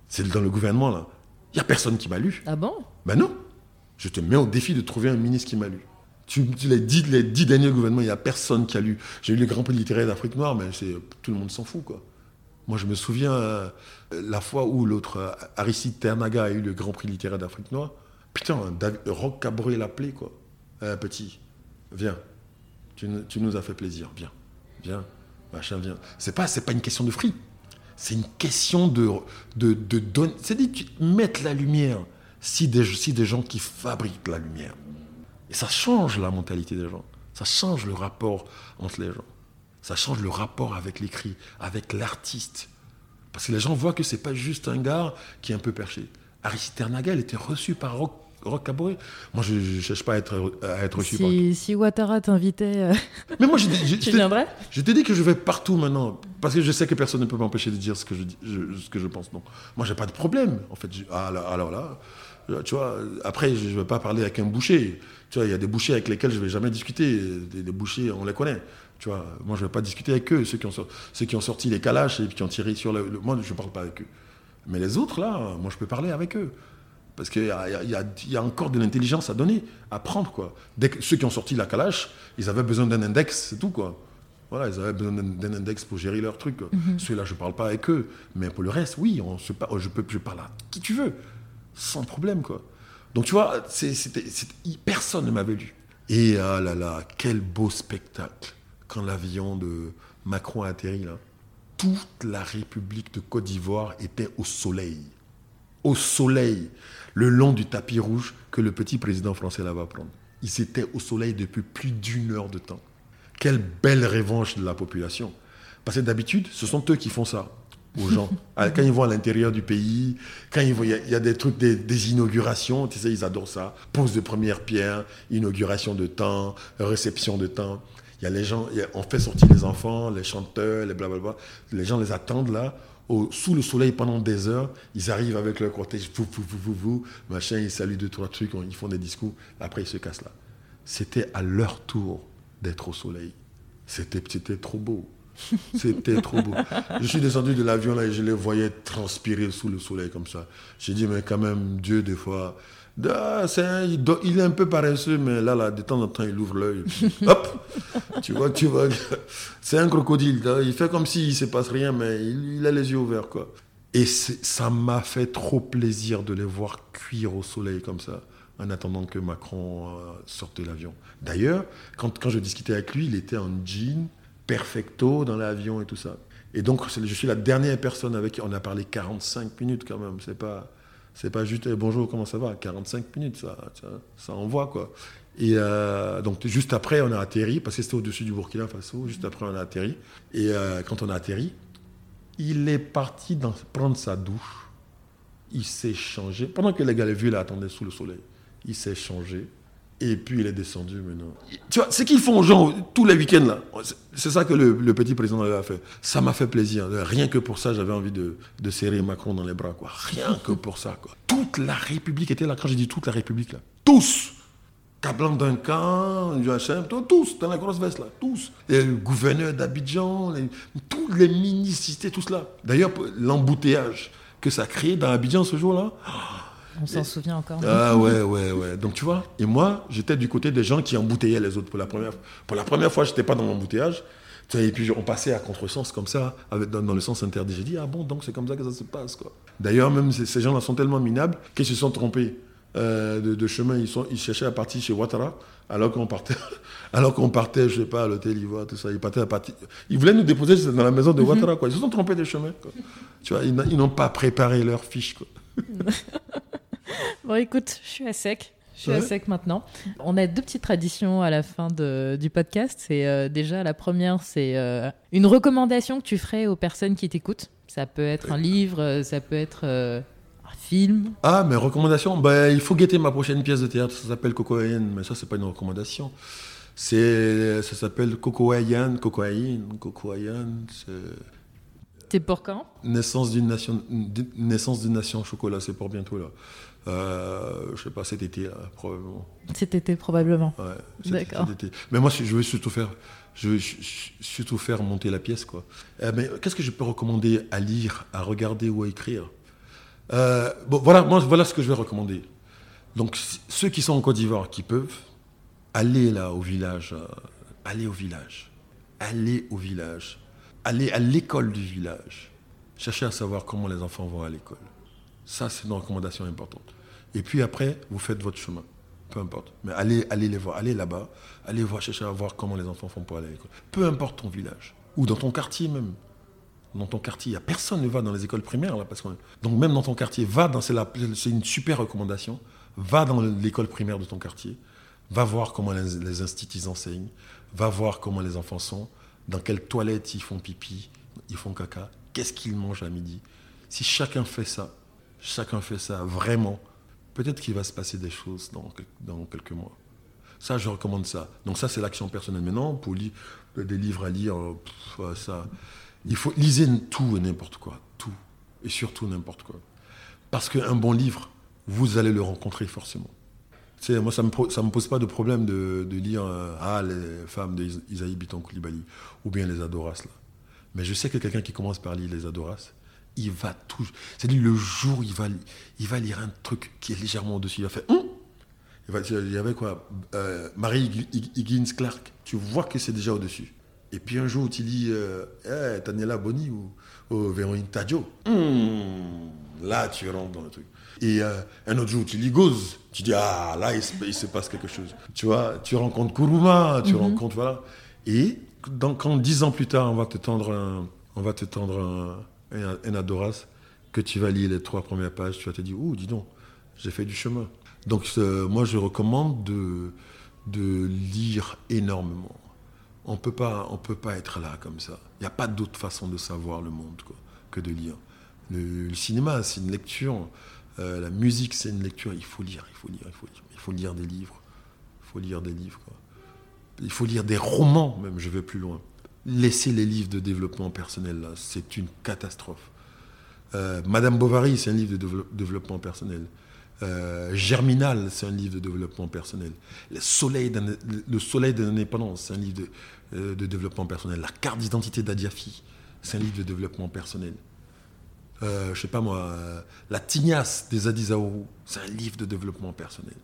C'est dans le gouvernement, là. Il n'y a personne qui m'a lu. Ah bon? Ben non. Je te mets au défi de trouver un ministre qui m'a lu. Tu, tu les, les dix derniers gouvernements, il n'y a personne qui a lu. J'ai eu le Grand Prix littéraire d'Afrique noire, mais c'est, tout le monde s'en fout, quoi. Moi, je me souviens euh, la fois où l'autre, euh, Aristide Ternaga, a eu le Grand Prix littéraire d'Afrique noire. Putain, David, Roch Cabré l'a appelé, quoi. Petit, viens. Tu, nous- as fait plaisir. Viens. Viens. Machin, viens. C'est pas, c'est pas une question de fric. C'est une question de, de, donner. C'est-à-dire tu- mettre la lumière si des gens qui fabriquent la lumière. Et ça change la mentalité des gens. Ça change le rapport entre les gens. Ça change le rapport avec l'écrit, avec l'artiste. Parce que les gens voient que c'est pas juste un gars qui est un peu perché. Aristide Ternaga, il était reçu par Roch, Roch Caboret. Moi, je ne cherche pas à être, à être reçu par... si, si Ouattara t'invitait, euh, (laughs) Mais moi, j'ai- j'ai- tu viendrais? je t'ai dit que je vais partout maintenant, parce que je sais que personne ne peut m'empêcher de dire ce que je, je- ce que je pense. Non. Moi, j'ai pas de problème. En fait, Je- ah, là- alors là, tu vois, après, je ne vais pas parler avec un boucher. Tu vois, il y a des bouchers avec lesquels je vais jamais discuter. Des, des bouchers, on les connaît. Tu vois, moi, je vais pas discuter avec eux, ceux qui ont, ceux qui ont sorti les calaches et qui ont tiré sur le. le- moi, je parle pas avec eux. Mais les autres, là, moi, je peux parler avec eux. Parce qu'il y, a- y y encore de l'intelligence à donner, à prendre, quoi. Dès que ceux qui ont sorti la calache, ils avaient besoin d'un index, c'est tout, quoi. Voilà, ils avaient besoin d'un index pour gérer leur truc. quoi. Ceux-là, je ne parle pas avec eux. Mais pour le reste, oui, on se je, peux, je parle à qui tu veux, sans problème, quoi. Donc, tu vois, personne ne m'avait lu. Et ah là là, quel beau spectacle quand l'avion de Macron a atterri, là. Toute la République de Côte d'Ivoire était au soleil au soleil, le long du tapis rouge que le petit président français là va prendre. Ils étaient au soleil depuis plus d'une heure de temps. Quelle belle revanche de la population. Parce que d'habitude, ce sont eux qui font ça aux gens. (laughs) Ah, Quand ils vont à l'intérieur du pays, quand ils il y, a- il y a des trucs, des, des inaugurations, tu sais, ils adorent ça. Pose de première pierre, inauguration de temps, réception de temps. Il y a les gens, a- on fait sortir les enfants, les chanteurs, les blablabla. Les gens les attendent là, sous le soleil pendant des heures. Ils arrivent avec leur cortège, vous, vous, vous, vous, machin, ils saluent deux, trois trucs, ils font des discours. Après, ils se cassent là. C'était à leur tour d'être au soleil. C'était trop beau. (laughs) C'était trop beau. Je suis descendu de l'avion là et je les voyais transpirer sous le soleil comme ça. J'ai dit, mais quand même, Dieu, des fois, un- il, est un peu paresseux, mais là, là, de temps en temps, il ouvre l'œil. Hop Tu vois, tu vois. C'est un crocodile. Il fait comme s'il ne se passe rien, mais il, a les yeux ouverts, quoi. Et ça m'a fait trop plaisir de les voir cuire au soleil comme ça, en attendant que Macron euh, sorte de l'avion. D'ailleurs, quand, quand je discutais avec lui, il était en jean, perfecto dans l'avion et tout ça. Et donc, je suis la dernière personne avec qui on a parlé 45 minutes quand même. C'est pas, c'est pas juste eh, bonjour, comment ça va? 45 minutes, ça, ça, ça envoie quoi. Et euh, donc, juste après, on a atterri, parce que c'était au-dessus du Burkina Faso. Juste après, on a atterri. Et euh, quand on a atterri, Il est parti dans, prendre sa douche. Il s'est changé. Pendant que les gars, les vieux, là, attendaient sous le soleil, il s'est changé. Et puis il est descendu maintenant. Tu vois, ce qu'ils font aux gens tous les week-ends là, c'est ça que le, petit président a fait. Ça m'a fait plaisir. Rien que pour ça, j'avais envie de, serrer Macron dans les bras. Quoi. Rien que pour ça. Quoi. Toute la République était là. Quand j'ai dit toute la République là, tous Cablan Duncan, UHM, tous, dans la grosse veste là, tous. Et le gouverneur d'Abidjan, tous les ministres, tous là. D'ailleurs, l'embouteillage que ça a créé dans Abidjan ce jour-là. On s'en souvient encore. Ah ouais, ouais, ouais. Donc tu vois, et moi, j'étais du côté des gens qui emboutteillaient les autres pour la première fois. Pour la première fois, j'étais pas dans l'embouteillage. Et puis on passait à contresens comme ça, avec, dans, le sens interdit. J'ai dit, ah bon, donc c'est comme ça que ça se passe. quoi. D'ailleurs, même ces, gens-là sont tellement minables qu'ils se sont trompés. Euh, de, chemin, ils, sont, ils cherchaient à partir chez Ouattara, alors qu'on partait, (laughs) alors qu'on partait, je sais pas, à l'hôtel Ivoire, tout ça. Ils partaient à partir. Ils voulaient nous déposer dans la maison de. Ouattara, quoi. Ils se sont trompés de chemin, Tu vois, ils, n'ont pas préparé leur fiche, quoi. (laughs) bon, écoute, je suis à sec. Je suis à sec maintenant. On a deux petites traditions à la fin de, du podcast. C'est euh, déjà la première, c'est euh, une recommandation que tu ferais aux personnes qui t'écoutent. Ça peut être un livre, ça peut être film Ah, mes recommandations bah, Il faut guetter ma prochaine pièce de théâtre. Ça s'appelle Cocoayen, mais ça, c'est pas une recommandation. C'est, ça s'appelle Cocoayen, Cocoayen, Cocoayen. C'est pour quand? Naissance d'une nation, naissance d'une nation chocolat, c'est pour bientôt là. Euh, je sais pas, cet été, probablement. Cet été, probablement. Ouais, D'accord. Mais moi, je veux surtout faire, je veux surtout faire monter la pièce, quoi. Euh, mais qu'est-ce que je peux recommander à lire, à regarder ou à écrire? Euh, bon, voilà, moi, voilà ce que je vais recommander. Donc, ceux qui sont en Côte d'Ivoire, qui peuvent, aller là au village, euh, aller au village, aller au village, aller à l'école du village, chercher à savoir comment les enfants vont à l'école. Ça, c'est une recommandation importante. Et puis après, vous faites votre chemin, peu importe. Mais allez, allez les voir, allez là-bas, allez voir, chercher à voir comment les enfants font pour aller à l'école. Peu importe ton village, ou dans ton quartier même. Dans ton quartier, a personne ne va dans les écoles primaires. Là, parce que, donc même dans ton quartier, va dans, c'est, une super recommandation, va dans l'école primaire de ton quartier, va voir comment les, les instituts enseignent, va voir comment les enfants sont, dans quelles toilettes ils font pipi, ils font caca, qu'est-ce qu'ils mangent à midi? Si chacun fait ça, chacun fait ça vraiment, peut-être qu'il va se passer des choses dans, dans quelques mois. Ça, je recommande ça. Donc ça, c'est l'action personnelle. Maintenant, pour lire des livres à lire, ça, il faut liser tout et n'importe quoi, tout et surtout n'importe quoi, parce qu'un bon livre, vous allez le rencontrer forcément. Moi, ça ne me, ça me pose pas de problème de, de lire euh, ah, les femmes d'Isaïe Biton Koulibaly ou bien les Adoras. Là. Mais je sais que quelqu'un qui commence par lire les Adoras, il va tout. C'est-à-dire, le jour, il va, il va lire un truc qui est légèrement au-dessus. Il va faire hum il, va, il y avait quoi euh, Marie Higgins Clark. Tu vois que c'est déjà au-dessus. Et puis un jour, tu dis euh, hey, Daniela Boni ou, ou Véronique Tadio. Hmm, là, tu rentres dans le truc. Et euh, un autre jour, tu lis Goz. Tu dis Ah, là, il se, passe quelque chose. Tu vois, tu rencontres Kuruma, tu mhm. rencontres. Voilà. Et donc, quand dix ans plus tard, on va te tendre un, on va te tendre un, Adoras, que tu vas lire les trois premières pages, tu vas te dire Ouh, dis donc, j'ai fait du chemin. Donc, moi, je recommande de, de lire énormément on on peut pas être là comme ça. Il n'y a pas d'autre façon de savoir le monde que de lire. Le, cinéma, c'est une lecture. Euh, la musique, c'est une lecture. Il faut lire, il faut lire, il faut lire. Il faut lire des livres. Il faut lire des livres. Il faut lire des romans, même. Je vais plus loin. Laissez les livres de développement personnel c'est une catastrophe. Euh, Madame Bovary, c'est un livre de développement personnel. Euh, Germinal, c'est un livre de développement personnel. Le Soleil, le soleil de l'indépendance, c'est un livre de, euh, développement personnel. La carte d'identité d'Adiafi, c'est un livre de développement personnel. Euh, je sais pas moi, euh, La Tignasse des Adizaourou, c'est un livre de développement personnel.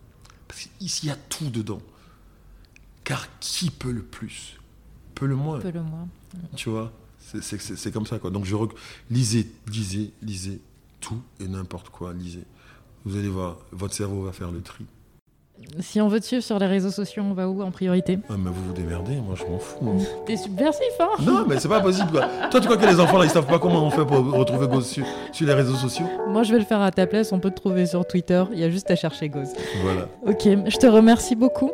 Parce qu'ici, il y a tout dedans. Car qui peut le plus? Peut le moins. Peut le moins. Tu vois C'est comme ça, quoi. Donc, je lisez, lisez, lisez tout et n'importe quoi, lisez. Vous allez voir, votre cerveau va faire le tri. Si on veut te suivre sur les réseaux sociaux, on va où en priorité? Ah, mais Vous vous démerdez, moi je m'en fous. Hein. (laughs) T'es subversif, hein? Non, mais c'est pas possible. Quoi. Toi, tu crois que les enfants là, ils savent pas comment on fait pour retrouver Goz sur, les réseaux sociaux? Moi, je vais le faire à ta place. On peut te trouver sur Twitter. Il y a juste à chercher Goz. Voilà. Ok, je te remercie beaucoup.